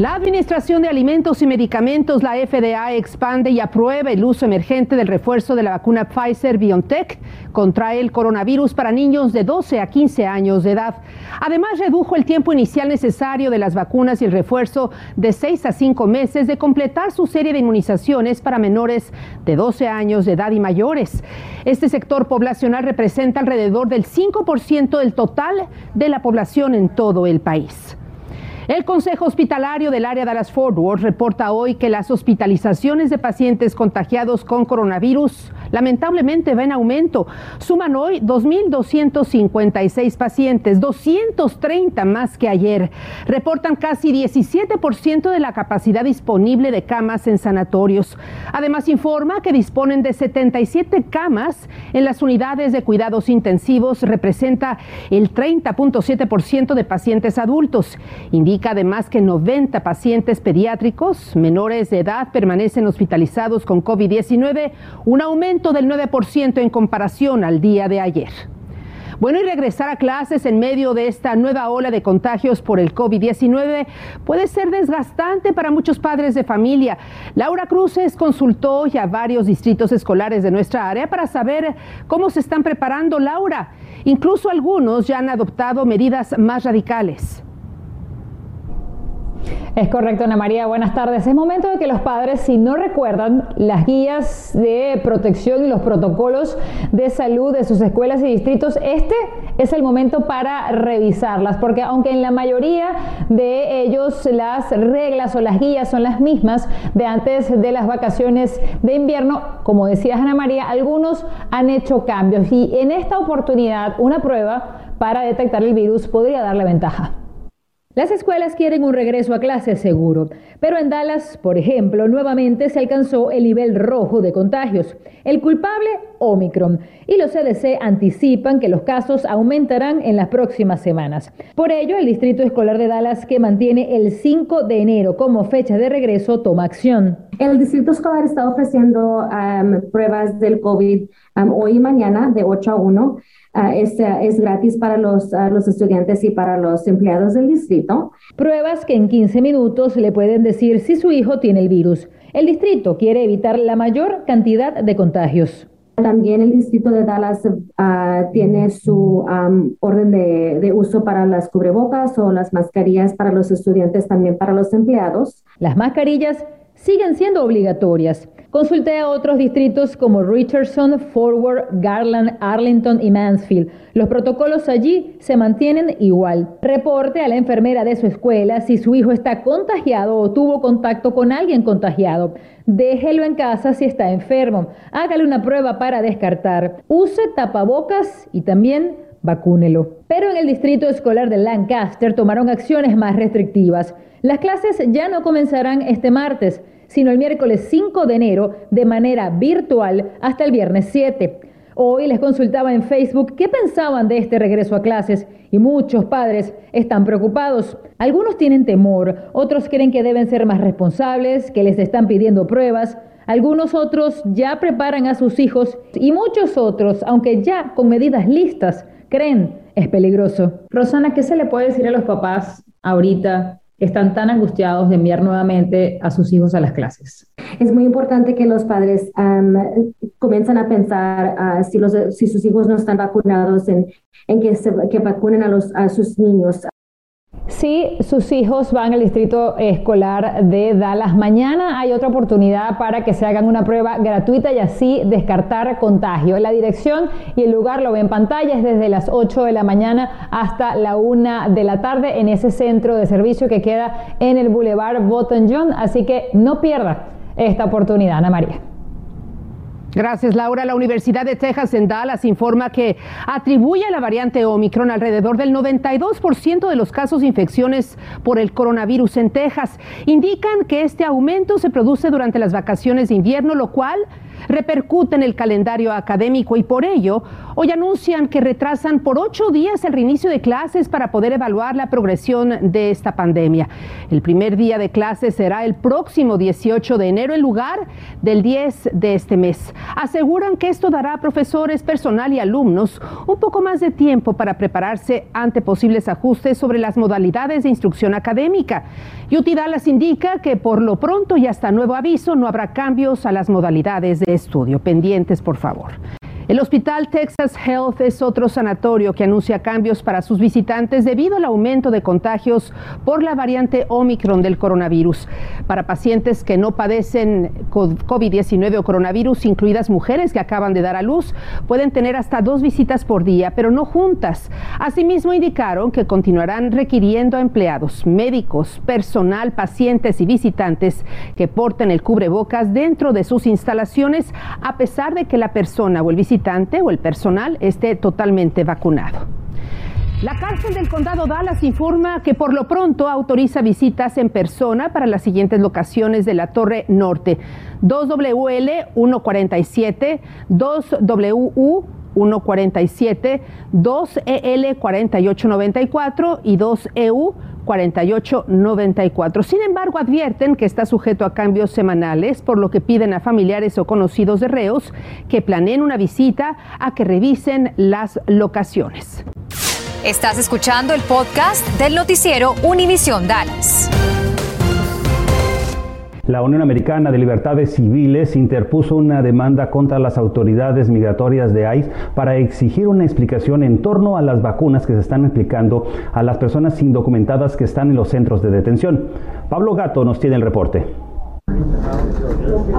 La Administración de Alimentos y Medicamentos, la FDA, expande y aprueba el uso emergente del refuerzo de la vacuna Pfizer BioNTech contra el coronavirus para niños de 12 a 15 años de edad. Además, redujo el tiempo inicial necesario de las vacunas y el refuerzo de 6 a 5 meses de completar su serie de inmunizaciones para menores de 12 años de edad y mayores. Este sector poblacional representa alrededor del 5% del total de la población en todo el país. El Consejo Hospitalario del área de las Fort Worth reporta hoy que las hospitalizaciones de pacientes contagiados con coronavirus lamentablemente ven aumento. Suman hoy 2.256 pacientes, 230 más que ayer. Reportan casi 17% de la capacidad disponible de camas en sanatorios. Además informa que disponen de 77 camas en las unidades de cuidados intensivos. Representa el 30.7% de pacientes adultos. Indica además que 90 pacientes pediátricos menores de edad permanecen hospitalizados con COVID-19, un aumento del 9% en comparación al día de ayer. Bueno, y regresar a clases en medio de esta nueva ola de contagios por el COVID-19 puede ser desgastante para muchos padres de familia. Laura Cruces consultó ya varios distritos escolares de nuestra área para saber cómo se están preparando. Laura, incluso algunos ya han adoptado medidas más radicales. Es correcto, Ana María. Buenas tardes. Es momento de que los padres, si no recuerdan las guías de protección y los protocolos de salud de sus escuelas y distritos, este es el momento para revisarlas, porque aunque en la mayoría de ellos las reglas o las guías son las mismas de antes de las vacaciones de invierno, como decía Ana María, algunos han hecho cambios y en esta oportunidad una prueba para detectar el virus podría darle ventaja. Las escuelas quieren un regreso a clases seguro, pero en Dallas, por ejemplo, nuevamente se alcanzó el nivel rojo de contagios, el culpable Omicron, y los CDC anticipan que los casos aumentarán en las próximas semanas. Por ello, el Distrito Escolar de Dallas, que mantiene el 5 de enero como fecha de regreso, toma acción. El Distrito Escolar está ofreciendo pruebas del COVID hoy y mañana de 8 a 1. Ah, es, es, gratis para los, ah, los estudiantes y para los empleados del distrito. Pruebas que en 15 minutos le pueden decir si su hijo tiene el virus. El distrito quiere evitar la mayor cantidad de contagios. También el distrito de Dallas ah, tiene su orden de, de, uso para las cubrebocas o las mascarillas para los estudiantes, también para los empleados. Las mascarillas siguen siendo obligatorias. Consulté a otros distritos como Richardson, Forward, Garland, Arlington y Mansfield. Los protocolos allí se mantienen igual. Reporte a la enfermera de su escuela si su hijo está contagiado o tuvo contacto con alguien contagiado. Déjelo en casa si está enfermo. Hágale una prueba para descartar. Use tapabocas y también vacúnelo. Pero en el distrito escolar de Lancaster tomaron acciones más restrictivas. Las clases ya no comenzarán este martes sino el miércoles 5 de enero de manera virtual hasta el viernes 7. Hoy les consultaba en Facebook qué pensaban de este regreso a clases y muchos padres están preocupados. Algunos tienen temor, otros creen que deben ser más responsables, que les están pidiendo pruebas, algunos otros ya preparan a sus hijos y muchos otros, aunque ya con medidas listas, creen es peligroso. Rosana, ¿qué se le puede decir a los papás ahorita están tan angustiados de enviar nuevamente a sus hijos a las clases? Es muy importante que los padres comiencen a pensar ah, si, los, si sus hijos no están vacunados en, en que, se, que vacunen a, los, a sus niños. Si sus hijos van al distrito escolar de Dallas mañana, hay otra oportunidad para que se hagan una prueba gratuita y así descartar contagio. La dirección y el lugar lo ven en pantalla, es desde las 8 de la mañana hasta la 1 de la tarde en ese centro de servicio que queda en el Boulevard Bottom John. Así que no pierda esta oportunidad, Ana María. Gracias, Laura. La Universidad de Texas en Dallas informa que atribuye a la variante Omicron alrededor del 92% de los casos de infecciones por el coronavirus en Texas. Indican que este aumento se produce durante las vacaciones de invierno, lo cual repercute en el calendario académico y por ello hoy anuncian que retrasan por ocho días el reinicio de clases para poder evaluar la progresión de esta pandemia. El primer día de clases será el próximo 18 de enero en lugar del 10 de este mes. Aseguran que esto dará a profesores, personal y alumnos un poco más de tiempo para prepararse ante posibles ajustes sobre las modalidades de instrucción académica. UT Dallas indica que por lo pronto y hasta nuevo aviso no habrá cambios a las modalidades de estudio. Pendientes, por favor. El Hospital Texas Health es otro sanatorio que anuncia cambios para sus visitantes debido al aumento de contagios por la variante Omicron del coronavirus. Para pacientes que no padecen COVID-19 o coronavirus, incluidas mujeres que acaban de dar a luz, pueden tener hasta dos visitas por día, pero no juntas. Asimismo, indicaron que continuarán requiriendo a empleados, médicos, personal, pacientes y visitantes que porten el cubrebocas dentro de sus instalaciones, a pesar de que la persona o el visitante o el personal esté totalmente vacunado. La cárcel del condado Dallas informa que por lo pronto autoriza visitas en persona para las siguientes locaciones de la Torre Norte. 2WL 147, 2WU 147, 2EL 4894 y 2EU 4894. Sin embargo, advierten que está sujeto a cambios semanales, por lo que piden a familiares o conocidos de reos que planeen una visita a que revisen las locaciones. Estás escuchando el podcast del noticiero Univisión Dallas. La Unión Americana de Libertades Civiles interpuso una demanda contra las autoridades migratorias de ICE para exigir una explicación en torno a las vacunas que se están aplicando a las personas indocumentadas que están en los centros de detención. Pablo Gato nos tiene el reporte.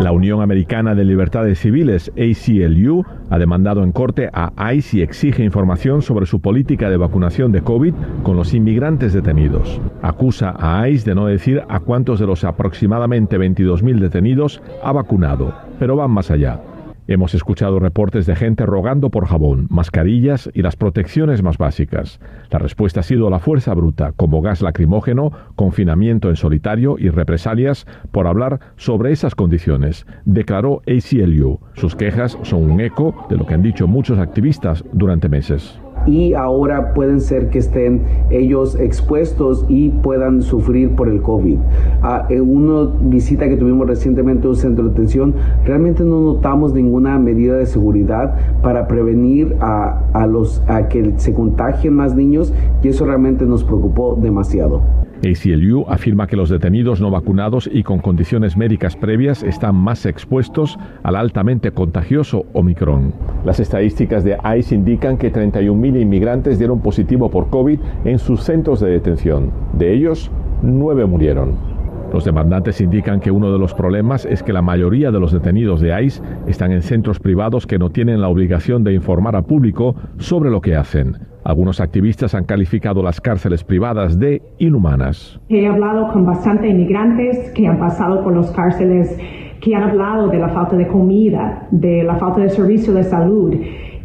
La Unión Americana de Libertades Civiles, ACLU, ha demandado en corte a ICE y exige información sobre su política de vacunación de COVID con los inmigrantes detenidos. Acusa a ICE de no decir a cuántos de los aproximadamente 22.000 detenidos ha vacunado, pero van más allá. Hemos escuchado reportes de gente rogando por jabón, mascarillas y las protecciones más básicas. La respuesta ha sido la fuerza bruta, como gas lacrimógeno, confinamiento en solitario y represalias por hablar sobre esas condiciones, declaró ACLU. Sus quejas son un eco de lo que han dicho muchos activistas durante meses y ahora pueden ser que estén ellos expuestos y puedan sufrir por el COVID. Ah, en una visita que tuvimos recientemente a un centro de detención, realmente no notamos ninguna medida de seguridad para prevenir a, a, los, a que se contagien más niños y eso realmente nos preocupó demasiado. ACLU afirma que los detenidos no vacunados y con condiciones médicas previas están más expuestos al altamente contagioso Omicron. Las estadísticas de ICE indican que 31.000 inmigrantes dieron positivo por COVID en sus centros de detención. De ellos, nueve murieron. Los demandantes indican que uno de los problemas es que la mayoría de los detenidos de ICE están en centros privados que no tienen la obligación de informar al público sobre lo que hacen. Algunos activistas han calificado las cárceles privadas de inhumanas. He hablado con bastantes inmigrantes que han pasado por las cárceles, que han hablado de la falta de comida, de la falta de servicio de salud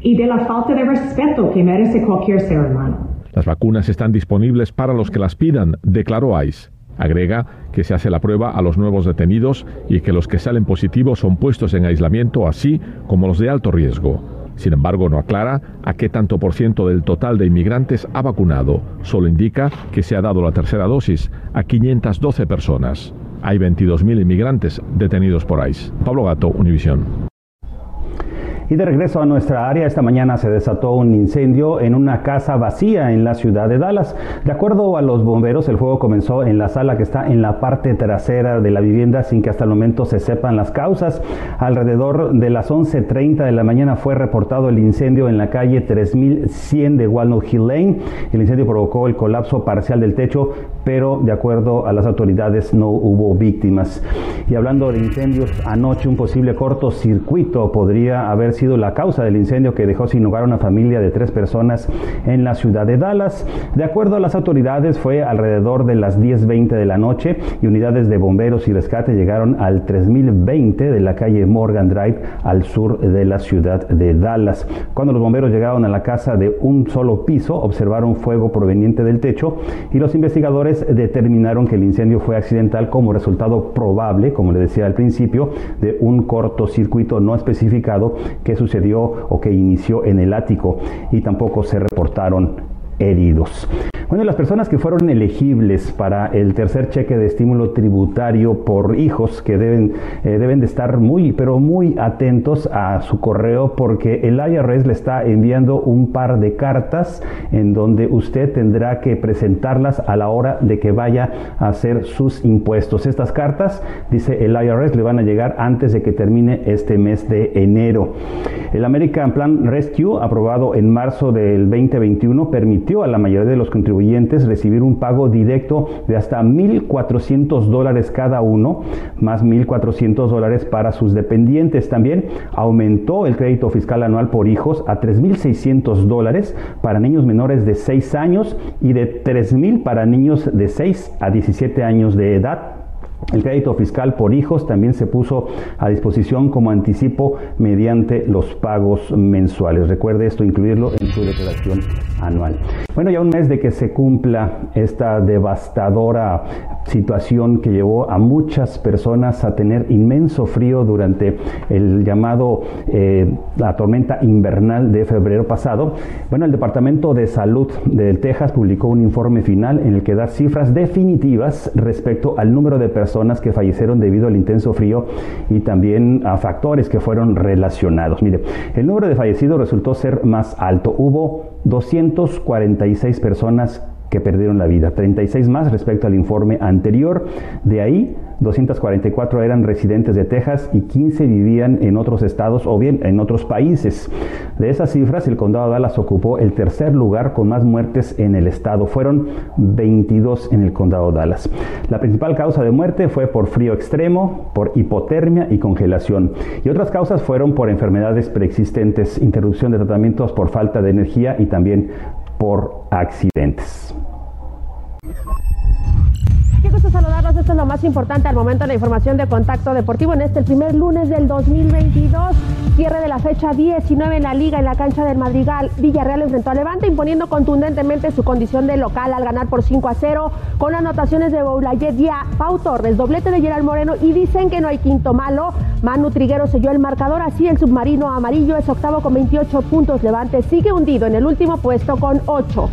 y de la falta de respeto que merece cualquier ser humano. Las vacunas están disponibles para los que las pidan, declaró ICE. Agrega que se hace la prueba a los nuevos detenidos y que los que salen positivos son puestos en aislamiento, así como los de alto riesgo. Sin embargo, no aclara a qué tanto por ciento del total de inmigrantes ha vacunado. Solo indica que se ha dado la tercera dosis a 512 personas. Hay 22.000 inmigrantes detenidos por ICE. Pablo Gato, Univisión. Y de regreso a nuestra área, esta mañana se desató un incendio en una casa vacía en la ciudad de Dallas. De acuerdo a los bomberos, el fuego comenzó en la sala que está en la parte trasera de la vivienda sin que hasta el momento se sepan las causas. Alrededor de las 11.30 de la mañana fue reportado el incendio en la calle 3100 de Walnut Hill Lane. El incendio provocó el colapso parcial del techo, pero de acuerdo a las autoridades no hubo víctimas. Y hablando de incendios, anoche un posible cortocircuito podría haber sido la causa del incendio que dejó sin hogar a una familia de tres personas en la ciudad de Dallas. De acuerdo a las autoridades, fue alrededor de las 10.20 de la noche y unidades de bomberos y rescate llegaron al 3020 de la calle Morgan Drive al sur de la ciudad de Dallas. Cuando los bomberos llegaron a la casa de un solo piso, observaron fuego proveniente del techo y los investigadores determinaron que el incendio fue accidental como resultado probable, como le decía al principio, de un cortocircuito no especificado que sucedió o que inició en el ático y tampoco se reportaron heridos. Bueno, las personas que fueron elegibles para el tercer cheque de estímulo tributario por hijos que deben, eh, deben de estar muy, pero muy atentos a su correo porque el IRS le está enviando un par de cartas en donde usted tendrá que presentarlas a la hora de que vaya a hacer sus impuestos. Estas cartas, dice el IRS, le van a llegar antes de que termine este mes de enero. El American Plan Rescue, aprobado en marzo del 2021, permitió a la mayoría de los contribuyentes recibir un pago directo de hasta 1.400 dólares cada uno, más 1.400 dólares para sus dependientes. También aumentó el crédito fiscal anual por hijos a 3.600 dólares para niños menores de 6 años y de 3.000 para niños de 6 a 17 años de edad. El crédito fiscal por hijos también se puso a disposición como anticipo mediante los pagos mensuales. Recuerde esto, incluirlo en su declaración anual. Bueno, ya un mes de que se cumpla esta devastadora situación que llevó a muchas personas a tener inmenso frío durante el llamado eh, la tormenta invernal de febrero pasado. Bueno, el Departamento de Salud de Texas publicó un informe final en el que da cifras definitivas respecto al número de personas que fallecieron debido al intenso frío y también a factores que fueron relacionados. Mire, el número de fallecidos resultó ser más alto. Hubo 246 personas que perdieron la vida, 36 más respecto al informe anterior. De ahí, 244 eran residentes de Texas y 15 vivían en otros estados o bien en otros países. De esas cifras, el condado de Dallas ocupó el tercer lugar con más muertes en el estado. Fueron 22 en el condado de Dallas. La principal causa de muerte fue por frío extremo, por hipotermia y congelación. Y otras causas fueron por enfermedades preexistentes, interrupción de tratamientos por falta de energía y también por accidentes. Qué gusto saludarlos. Esto es lo más importante al momento de la información de contacto deportivo en este el primer lunes del 2022. Cierre de la fecha 19 en la liga en la cancha del Madrigal. Villarreal enfrentó a Levante imponiendo contundentemente su condición de local al ganar por 5 a 0 con anotaciones de Boulayet y Pau Torres, doblete de Gerald Moreno y dicen que no hay quinto malo. Manu Triguero selló el marcador, así el submarino amarillo es octavo con 28 puntos. Levante sigue hundido en el último puesto con 8.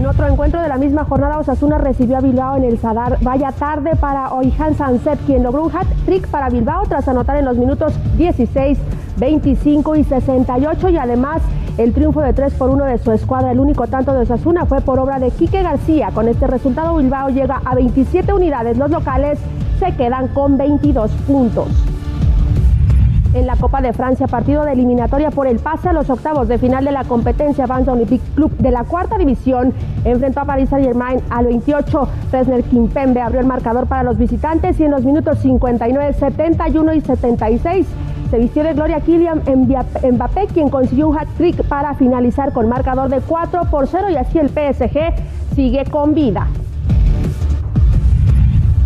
En otro encuentro de la misma jornada, Osasuna recibió a Bilbao en el Sadar. Vaya tarde para Oihan Sanset, quien logró un hat-trick para Bilbao tras anotar en los minutos 16, 25 y 68 y además el triunfo de 3 por 1 de su escuadra. El único tanto de Osasuna fue por obra de Quique García. Con este resultado, Bilbao llega a 27 unidades. Los locales se quedan con 22 puntos. En la Copa de Francia, partido de eliminatoria por el pase a los octavos de final de la competencia, Vance Olympique Club de la cuarta división enfrentó a Paris Saint-Germain al 28. Fresner Kimpembe abrió el marcador para los visitantes y en los minutos 59, 71 y 76 se vistió de gloria Kylian Mbappé, quien consiguió un hat-trick para finalizar con marcador de 4 por 0 y así el PSG sigue con vida.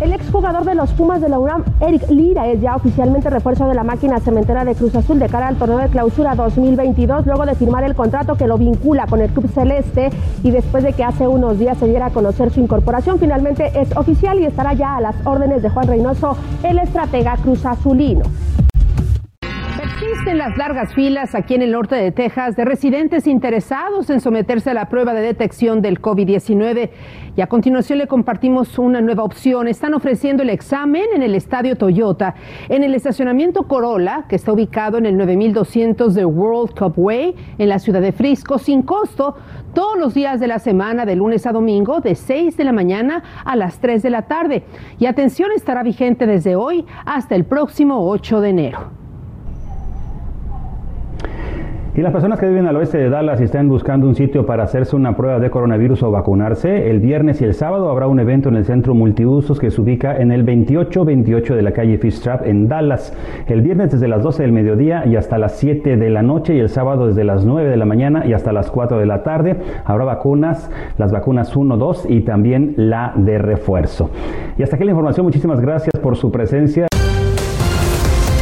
El exjugador de los Pumas de la UNAM, Eric Lira, es ya oficialmente refuerzo de la máquina cementera de Cruz Azul de cara al torneo de clausura 2022, luego de firmar el contrato que lo vincula con el club celeste y después de que hace unos días se diera a conocer su incorporación, finalmente es oficial y estará ya a las órdenes de Juan Reynoso, el estratega Cruz Azulino. Las largas filas aquí en el norte de Texas de residentes interesados en someterse a la prueba de detección del COVID-19 y a continuación le compartimos una nueva opción. Están ofreciendo el examen en el estadio Toyota, en el estacionamiento Corolla, que está ubicado en el 9200 de World Cup Way en la ciudad de Frisco, sin costo, todos los días de la semana, de lunes a domingo, de 6 de la mañana a las 3 de la tarde. Y atención, estará vigente desde hoy hasta el próximo 8 de enero. Y las personas que viven al oeste de Dallas y están buscando un sitio para hacerse una prueba de coronavirus o vacunarse, el viernes y el sábado habrá un evento en el centro multiusos que se ubica en el 2828 de la calle Trap en Dallas. El viernes desde las 12 del mediodía y hasta las 7 de la noche y el sábado desde las 9 de la mañana y hasta las 4 de la tarde habrá vacunas, las vacunas 1, 2 y también la de refuerzo. Y hasta aquí la información. Muchísimas gracias por su presencia.